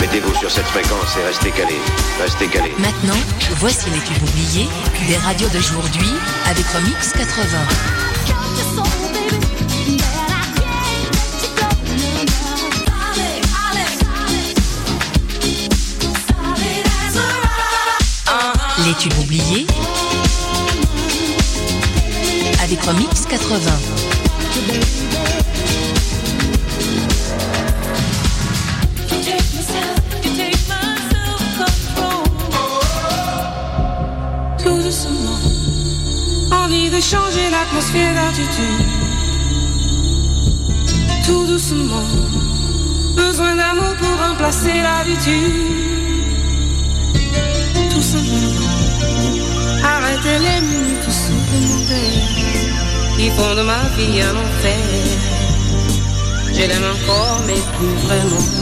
Mettez-vous sur cette fréquence et restez calés. Restez calés. Maintenant, voici les tubes oubliés des radios d'aujourd'hui avec Remix 80. Les tubes oubliés avec Remix 80. De changer l'atmosphère d'attitude. Tout doucement, besoin d'amour pour remplacer l'habitude. Tout simplement, arrêter les minutes supplémentaires qui font de ma vie un enfer. Je l'aime encore, mais plus vraiment.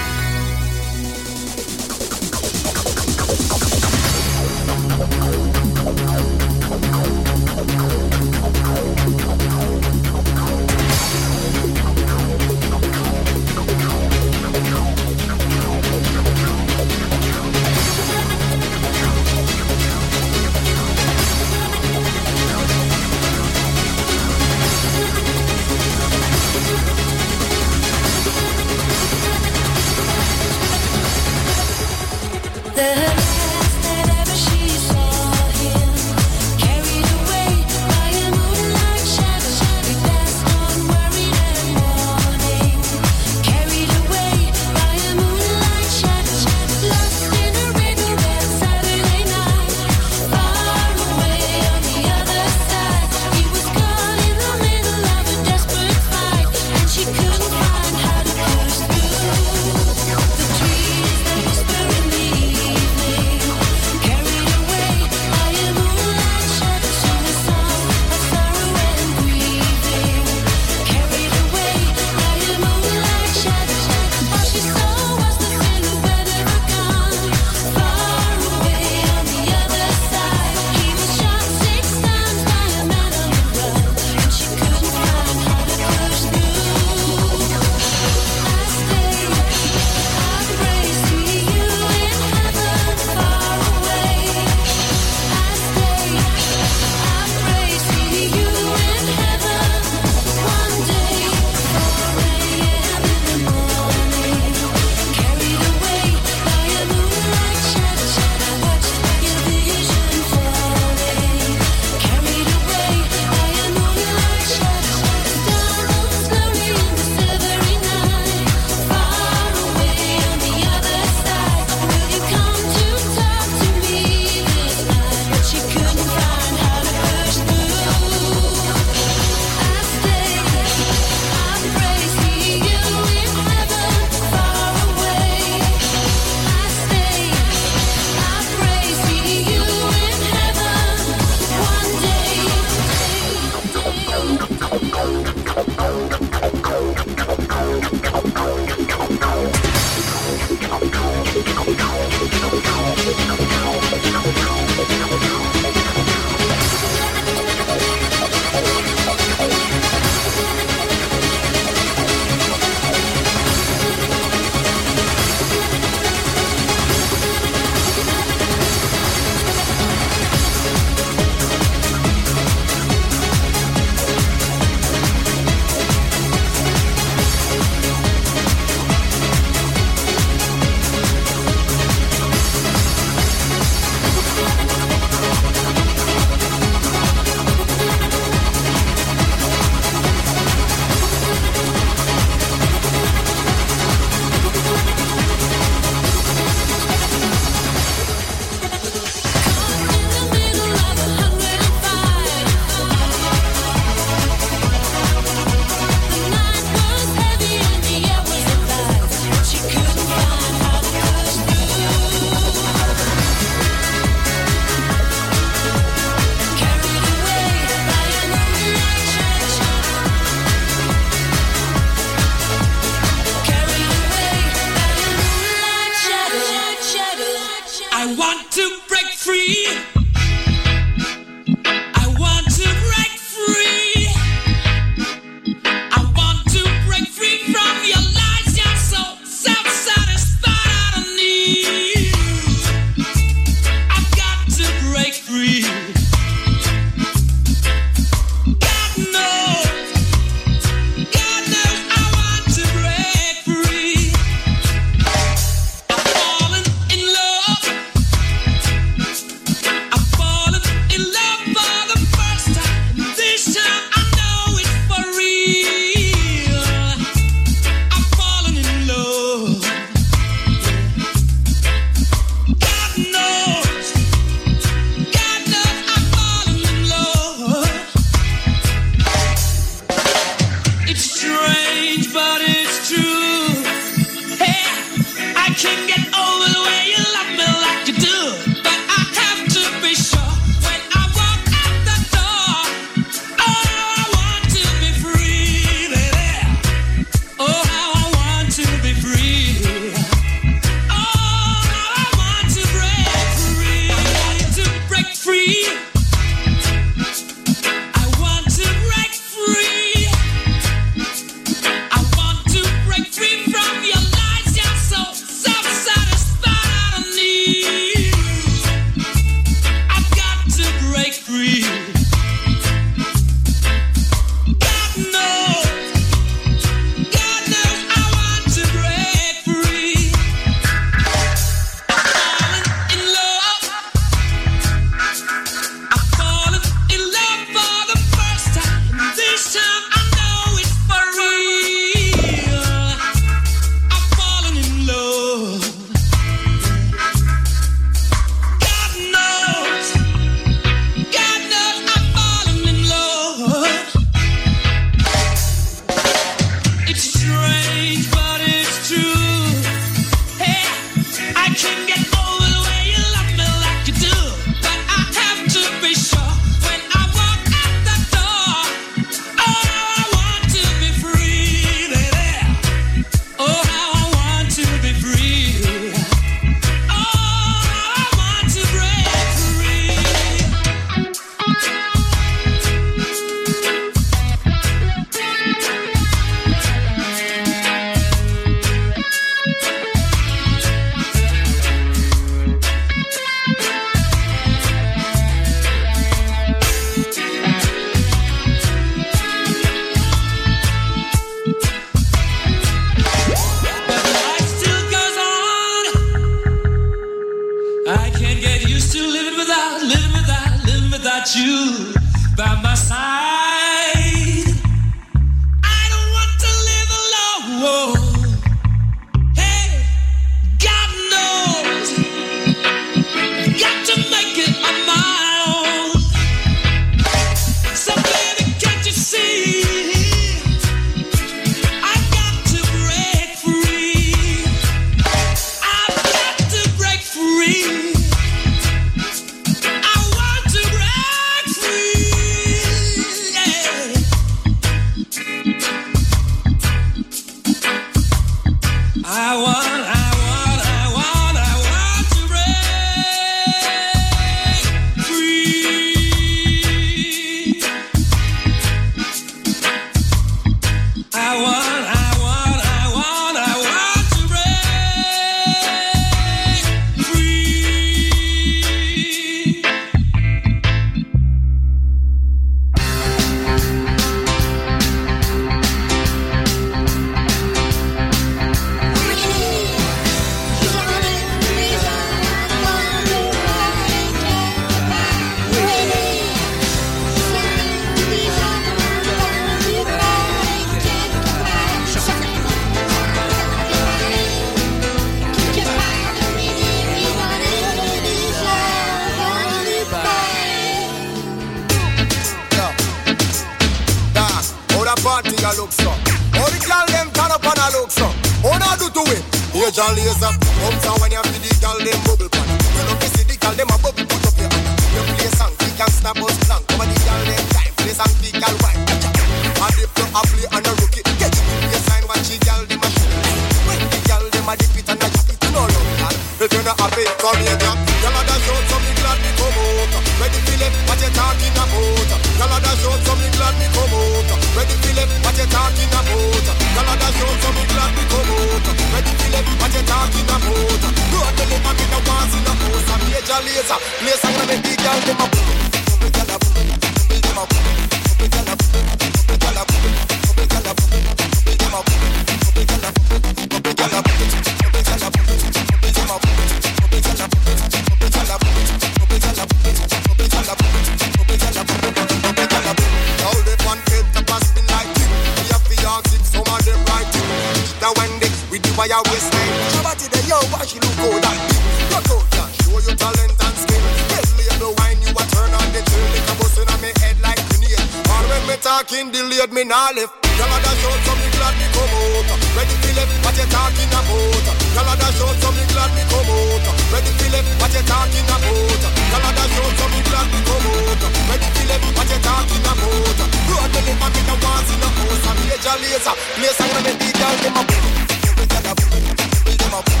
Left. Y'all a dash out, so me glad me come out. Ready for left, what you talking about? Y'all a dash out, so me glad me come out. Ready for left, what you talking about? Y'all a dash out, so me glad me come out. Ready for left, what you talking about? Road me live, me no want see no house. A major laser, place I'm gonna make the girl them a boom. Bubble girl a boom, bubble them a boom.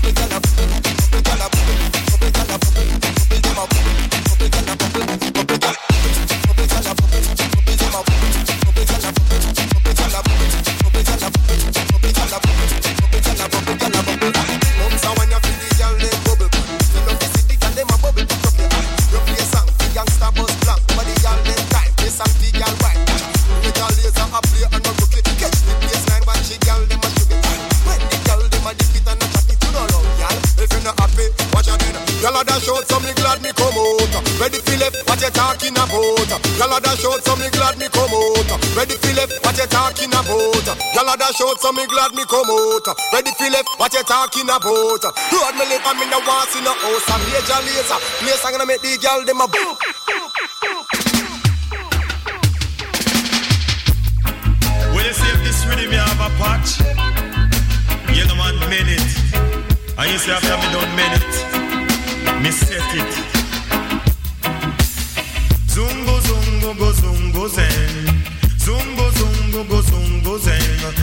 Bubble girl a boom, bubble girl a boom. About? Girl a dash out, so me glad me come out. Ready for left, what you talking about? Girl a dash out, so me glad me come out. Ready for left, what you talking about? Road me live and me no want see no house. A major laser, place I'm gonna make the girl them a boom. When you see if this rhythm you have a patch, you know man made it. And you say after me made it, me set it. Zungo go zungo zen. Zungo zungo go zungo zen.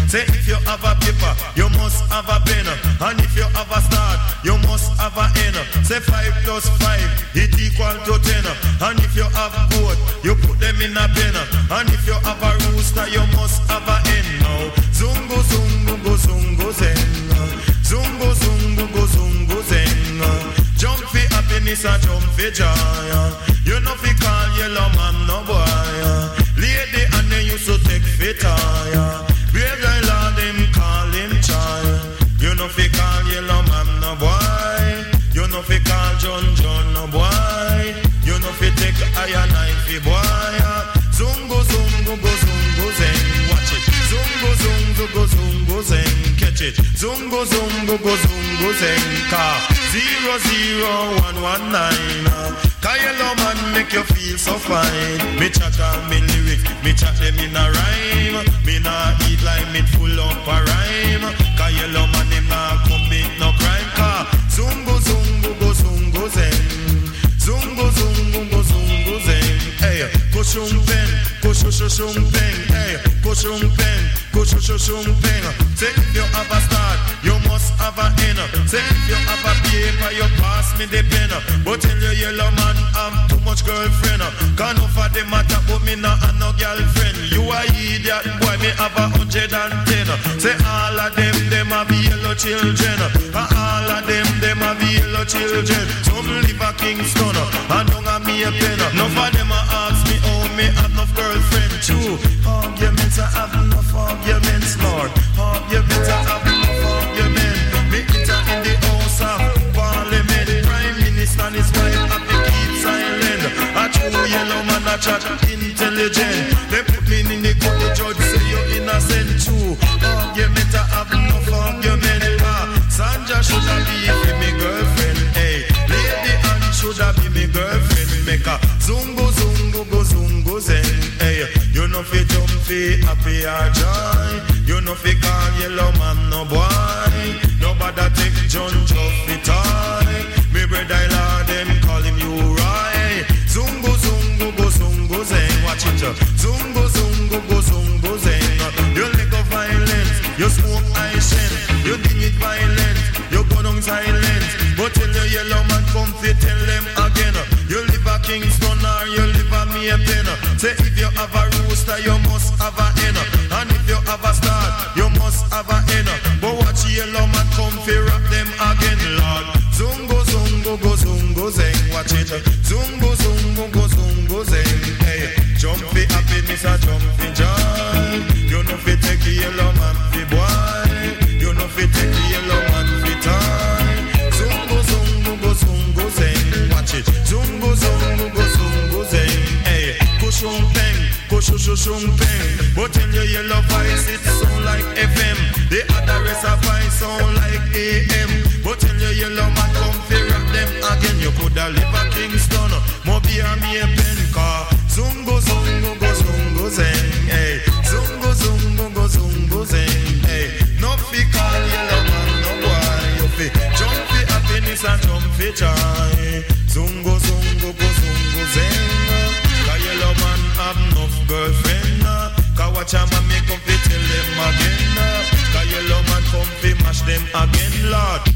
Say if you have a paper, you must have a pen. And if you have a start, you must have a end. Say five plus five, it equal to ten. And if you have goat, you put them in a pen. And if you have a rooster, you must have a hen. Now, zungo zungo go zungo zen. Zungo zungo zungo happiness and jump for joy. You know fi call yellow man no boy. Lady and they used to take fit tire. Brave guy lord them call him child. You know fi call yellow man no boy. You know fi call John John no boy. You know fi take iron knife boy. Zungo zungo go zungo zen. Watch it. Zungo zungo go zungo zen. Catch it. Zungo zungo go zungo zen. Car zero zero one one nine. Kyle man make you feel so fine. Me chat and me lyric, me chat them in a rhyme. Me nah eat like me full up a rhyme. Kyle man him nah commit no crime. Car zungo zungo go zungo zen. Zungo zungo go zungo zen. Hey, kushum pen, kushushum pen. Hey, kushum pen, kushushum pen. Say if you have a start, you must have a end. Say if you have a paper, you pass me the pen. But tell your yellow man I'm too much girlfriend. Can't offer the matter, but me not have no girlfriend. You a idiot, boy, me have a hundred and ten. Say all of them, them have yellow children. And all of them, them have yellow children. Some live a Kingston, uh, and don't have me a pen. None of them a ask me, oh, me have no girlfriend. True, arguments, I have enough arguments, Lord. Arguments, I have enough arguments. Me enter in the house of parliament. Prime Minister and his wife have to keep silent. A true yellow man, a chat intelligent. They put me in the court, the judge fi happy or joy. You know fi call yellow man no boy. Nobody take John Joffy toy. Me brother Lord them call him you right. Zungo zungo go zungo zeng. Watch it. uh. Zungo zungo go zungo zeng. You lick of violence. You smoke ice You ding it violent. You go down silent. But tell the yellow man come fi tell them again. You live a Kingston or you live a Maypen. Say if you have a rooster, you must have a hen. And if you have a star, you must have a hen. But watch yellow man come fi rock them again, Lord. Zungo zungo go zungo zeng. Watch it. Zungo zungo go zungo zeng. Hey, jump fi happiness a jump kushushung peng. But tell your yellow voice it sound like FM. The other rest of voice sound like AM. But tell your yellow man come fi rock them again. You coulda live a Kingston, Mobi or me a pen car. Zungo zungo go zungo zeng. Hey, zungo zungo go zungo zeng. Hey, no fi call yellow man no boy. You fi jump fi happiness and jump fi joy. Watch a man me come fi tell them again. uh. Cause yellow man come fi mash them again, Lord.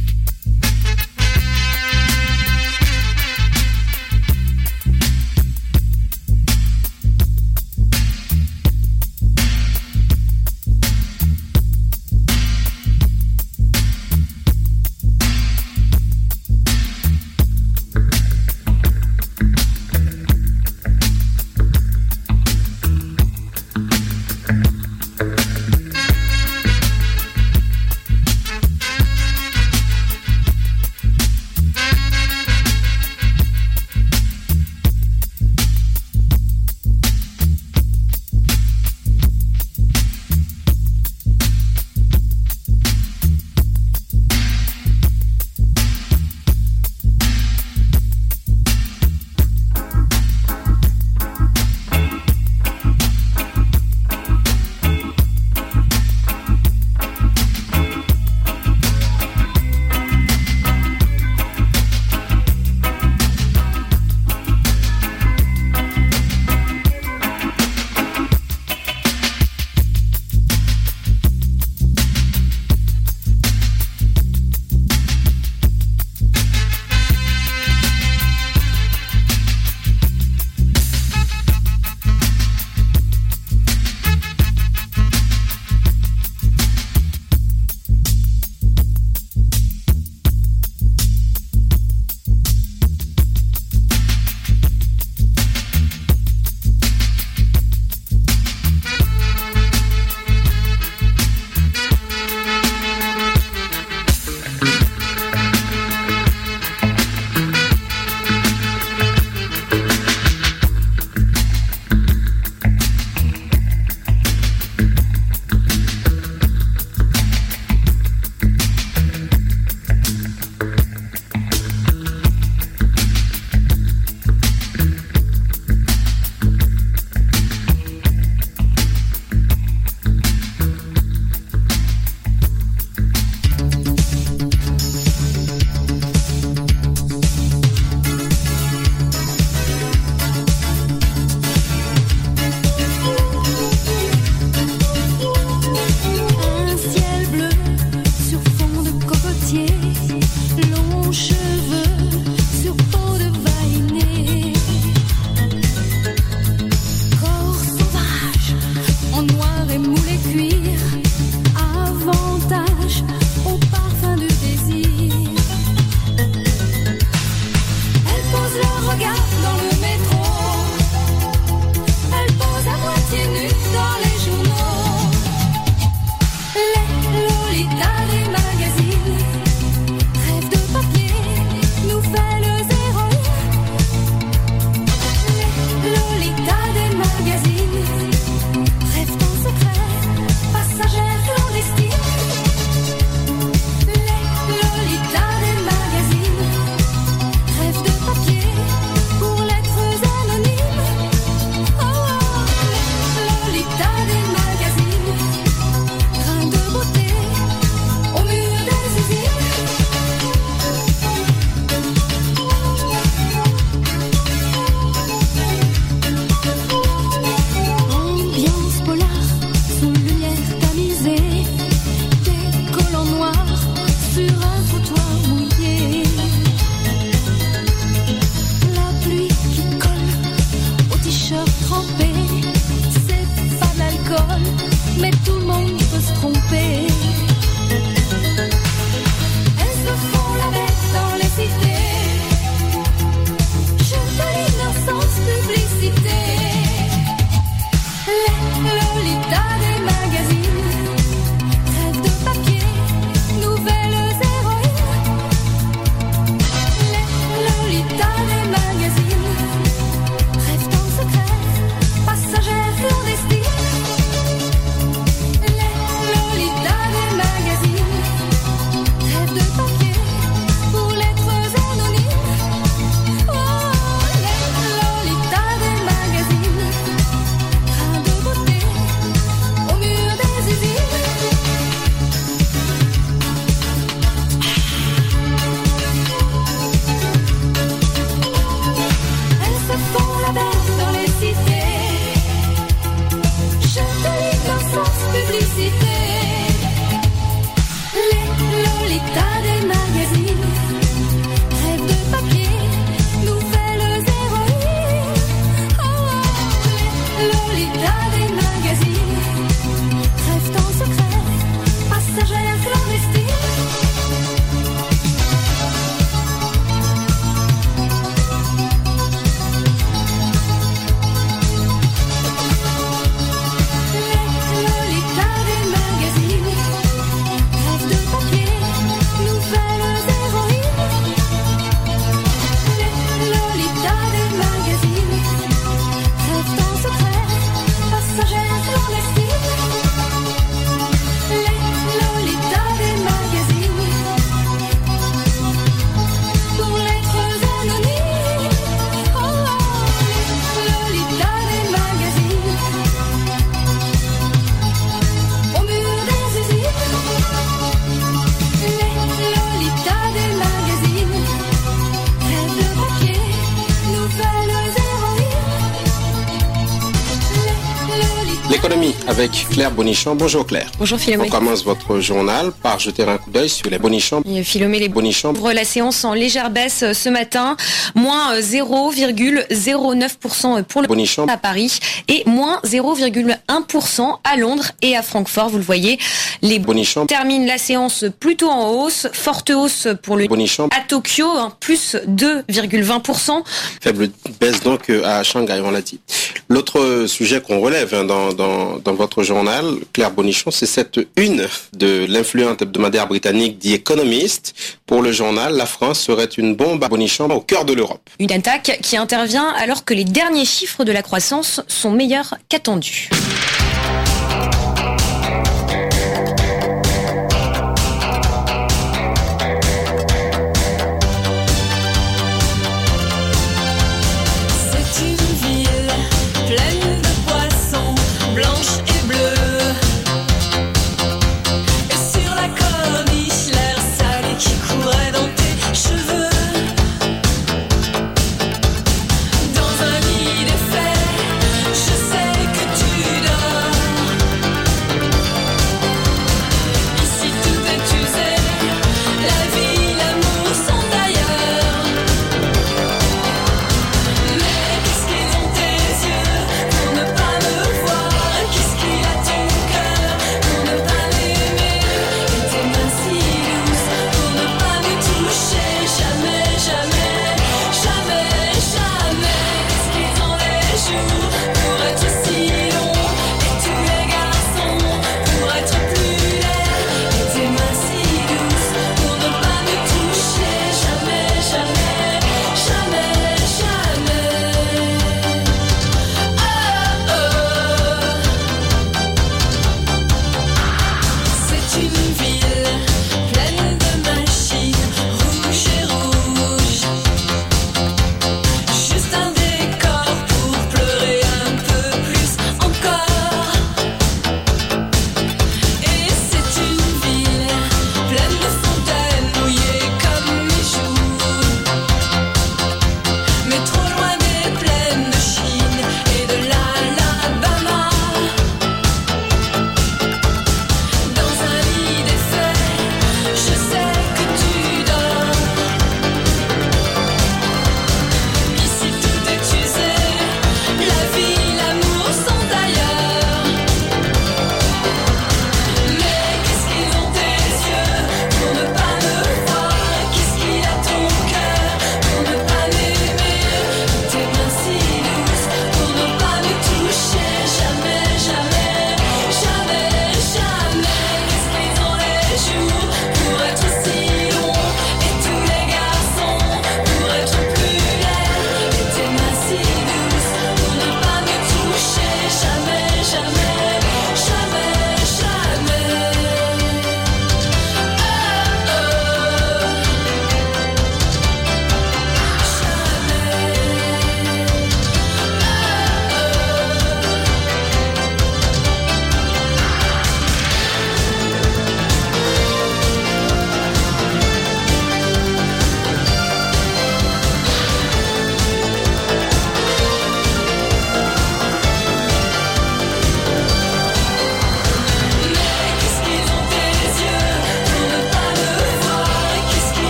L'économie avec Claire Bonichon. Bonjour Claire. Bonjour Philomé. On commence votre journal par jeter un coup d'œil sur les Bonichons. Et Philomé les Bonichons. la séance en légère baisse euh, ce matin, moins euh, 0,09% pour le Bonichon. à Paris et moins 0,1% à Londres et à Francfort. Vous le voyez, les Bonichons. terminent la séance plutôt en hausse, forte hausse pour le Bonichon. à Tokyo, hein, plus 2,20%. Faible baisse donc euh, à Shanghai, on l'a dit. L'autre sujet qu'on relève hein, dans, dans, dans votre journal, Claire Bonichon, c'est cette une de l'influente hebdomadaire britannique The Economist. Pour le journal, la France serait une bombe à Bonichon au cœur de l'Europe. Une attaque qui intervient alors que les derniers chiffres de la croissance sont meilleurs qu'attendus.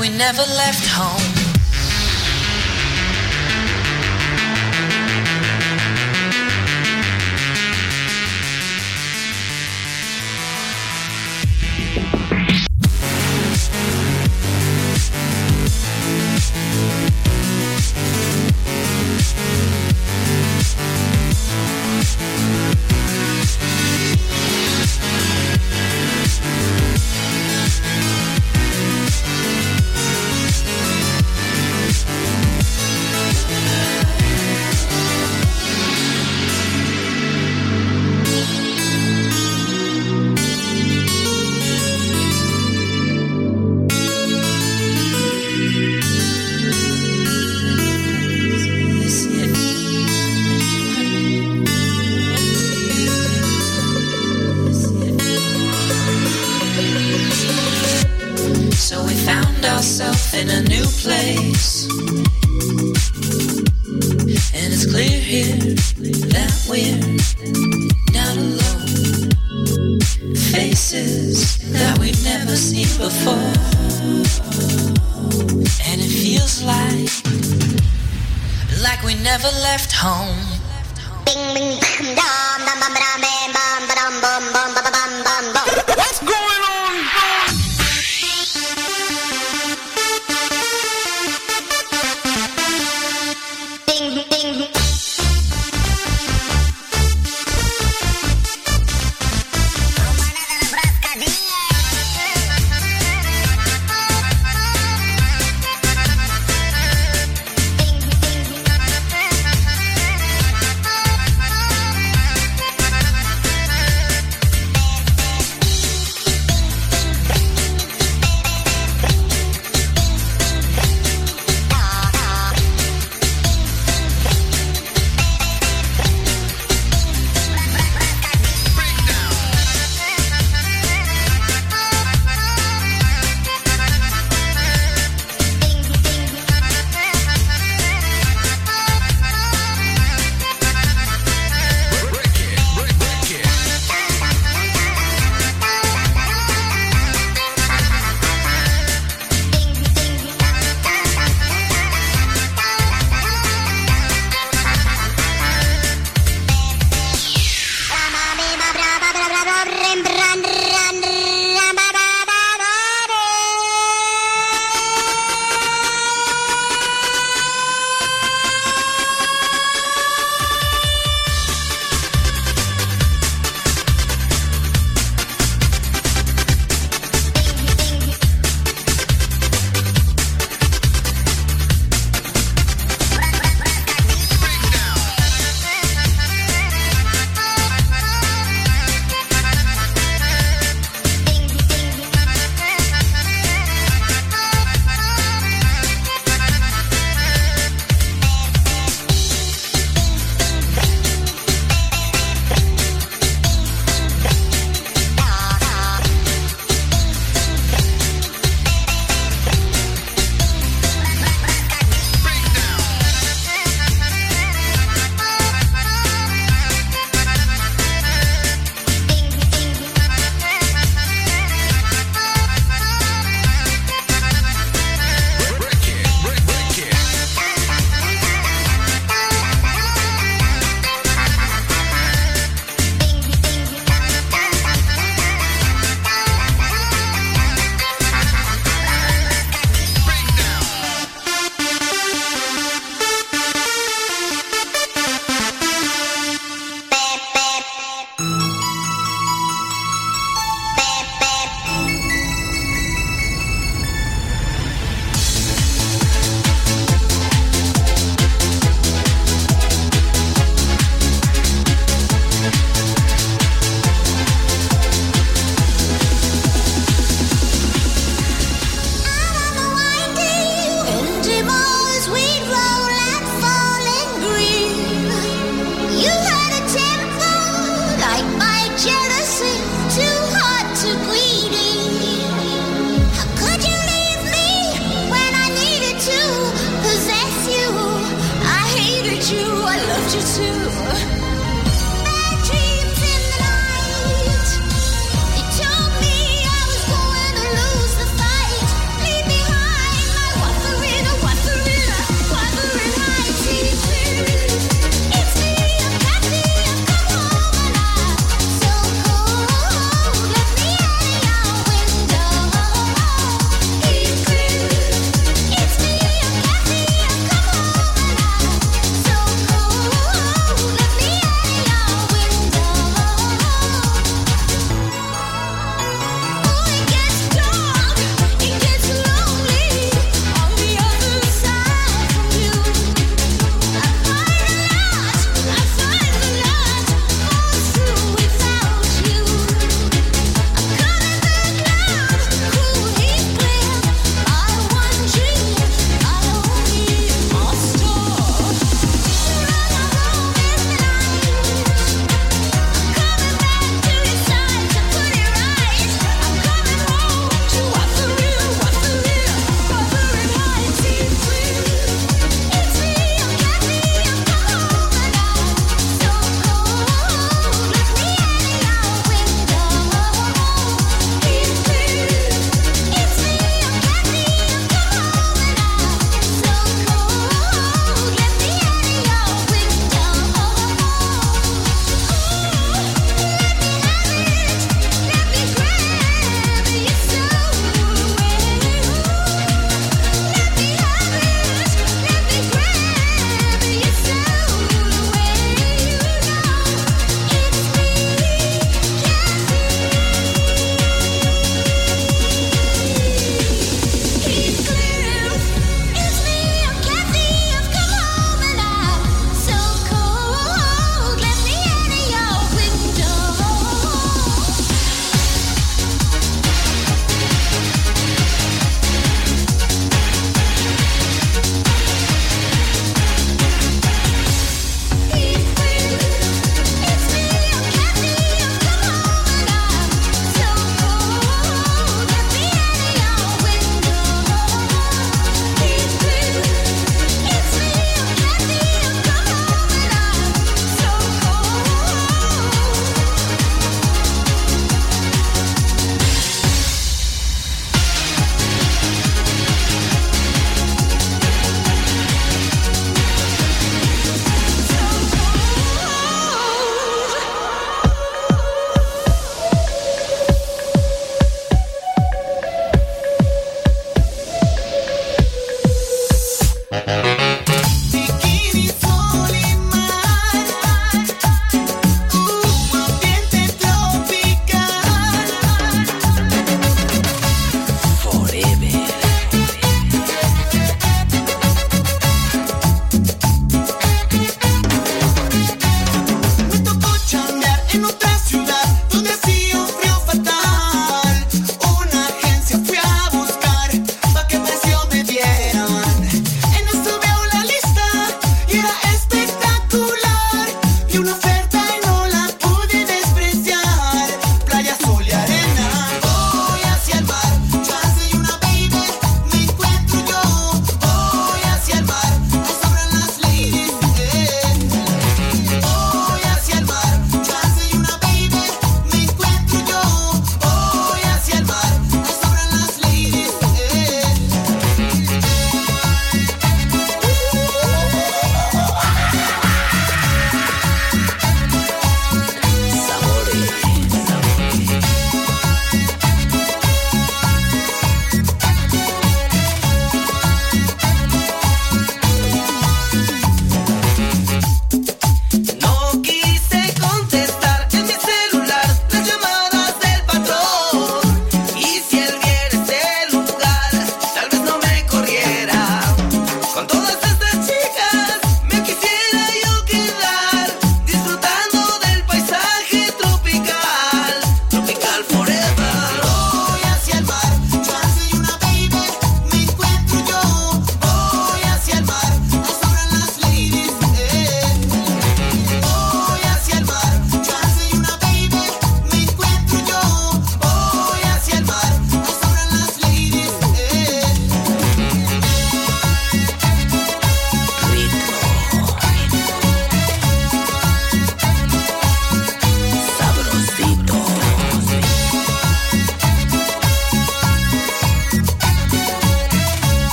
We never left home.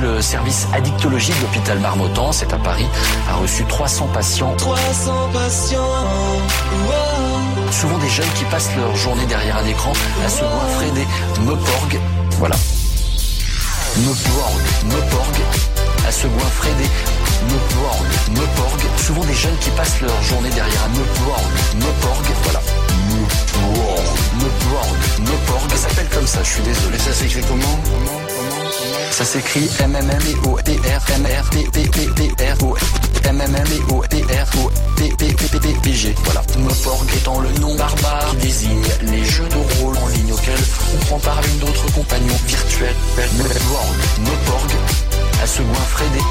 Le service addictologie de l'hôpital Marmottan, c'est à Paris, a reçu 300 patients. 300 patients. Souvent des jeunes qui passent leur journée derrière un écran à se goinfrer des meporg. Voilà. Meporg, meporg, à se goinfrer des meporg, meporg. Souvent des jeunes qui passent leur journée derrière un meporg, meporg. Voilà. Meporg, meporg, meporg. Ça s'appelle comme ça, je suis désolé. Ça s'écrit comment? Ça s'écrit M M M E O R M R P P P P R O M M M E O R O P P P P P G. Voilà. Meporg étant le nom barbare qui désigne les jeux de rôle en ligne auxquels on prend part avec d'autres compagnons virtuels. Meporg, Meporg, à se goinfrer des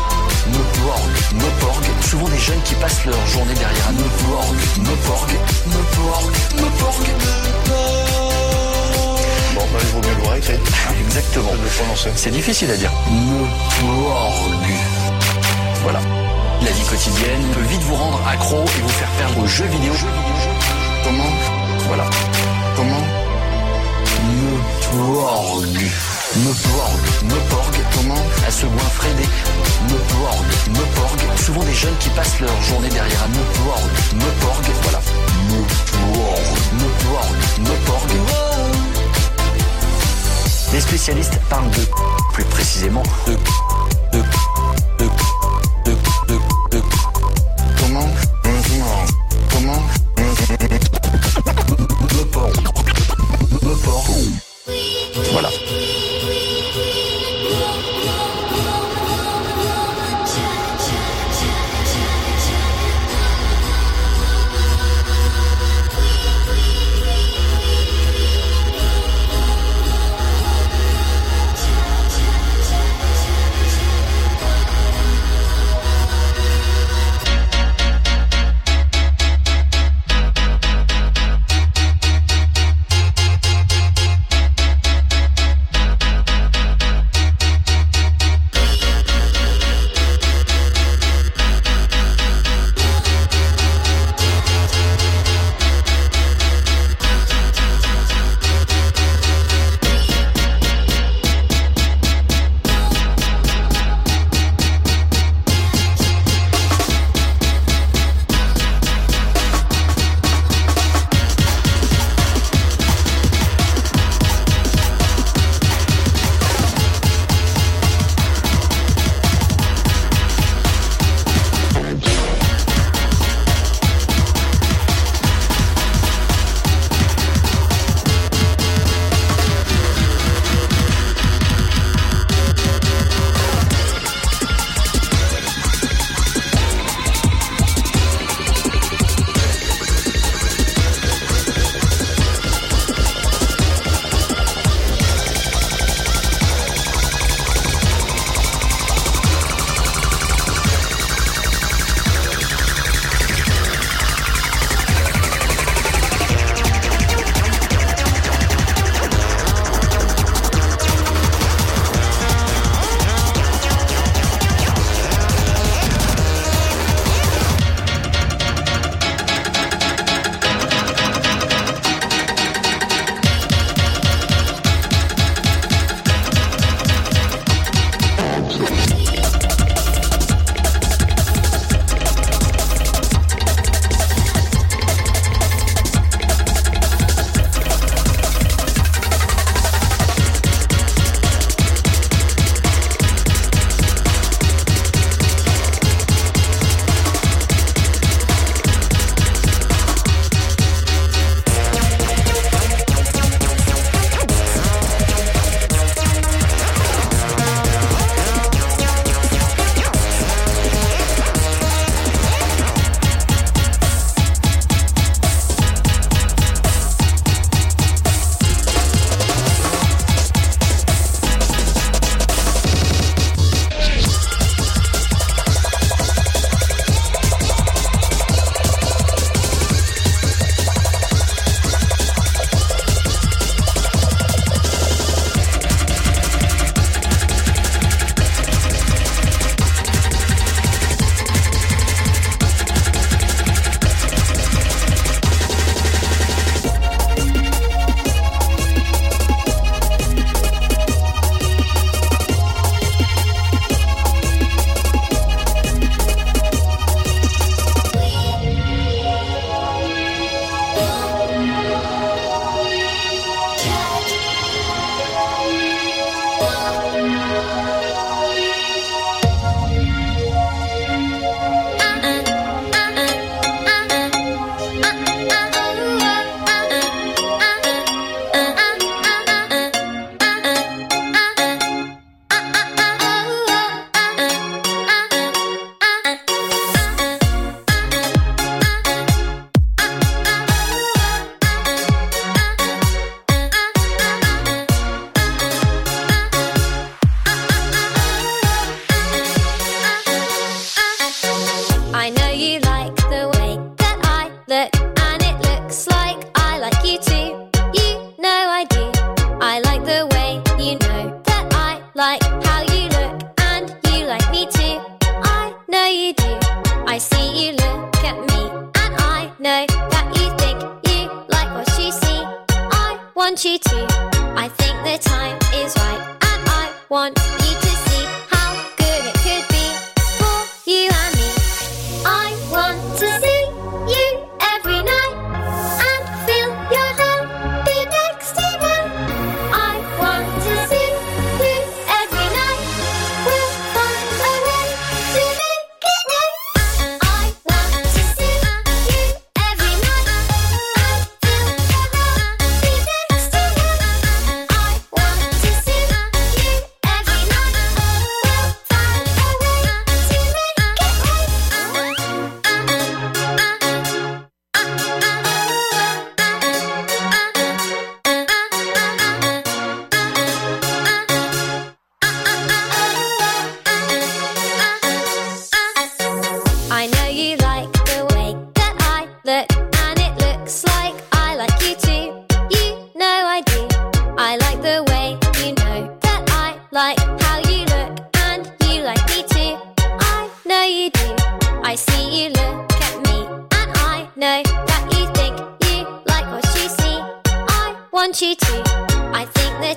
Meporg, Meporg. Souvent des jeunes qui passent leur journée derrière un Meporg, Meporg, Meporg, Meporg. Bon, il vaut mieux le voir écrit. Exactement. C'est difficile à dire. Meporg. Voilà. La vie quotidienne peut vite vous rendre accro et vous faire perdre aux jeux vidéo. Comment Voilà. Comment Meporg. Meporg. Meporg. Comment À se goinfrer des Meporg. Meporg. Souvent des jeunes qui passent leur journée derrière un Meporg. Meporg. Voilà. Meporg. Meporg. Meporg. Les spécialistes parlent de, plus précisément, de, de,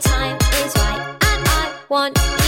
time is right, and I want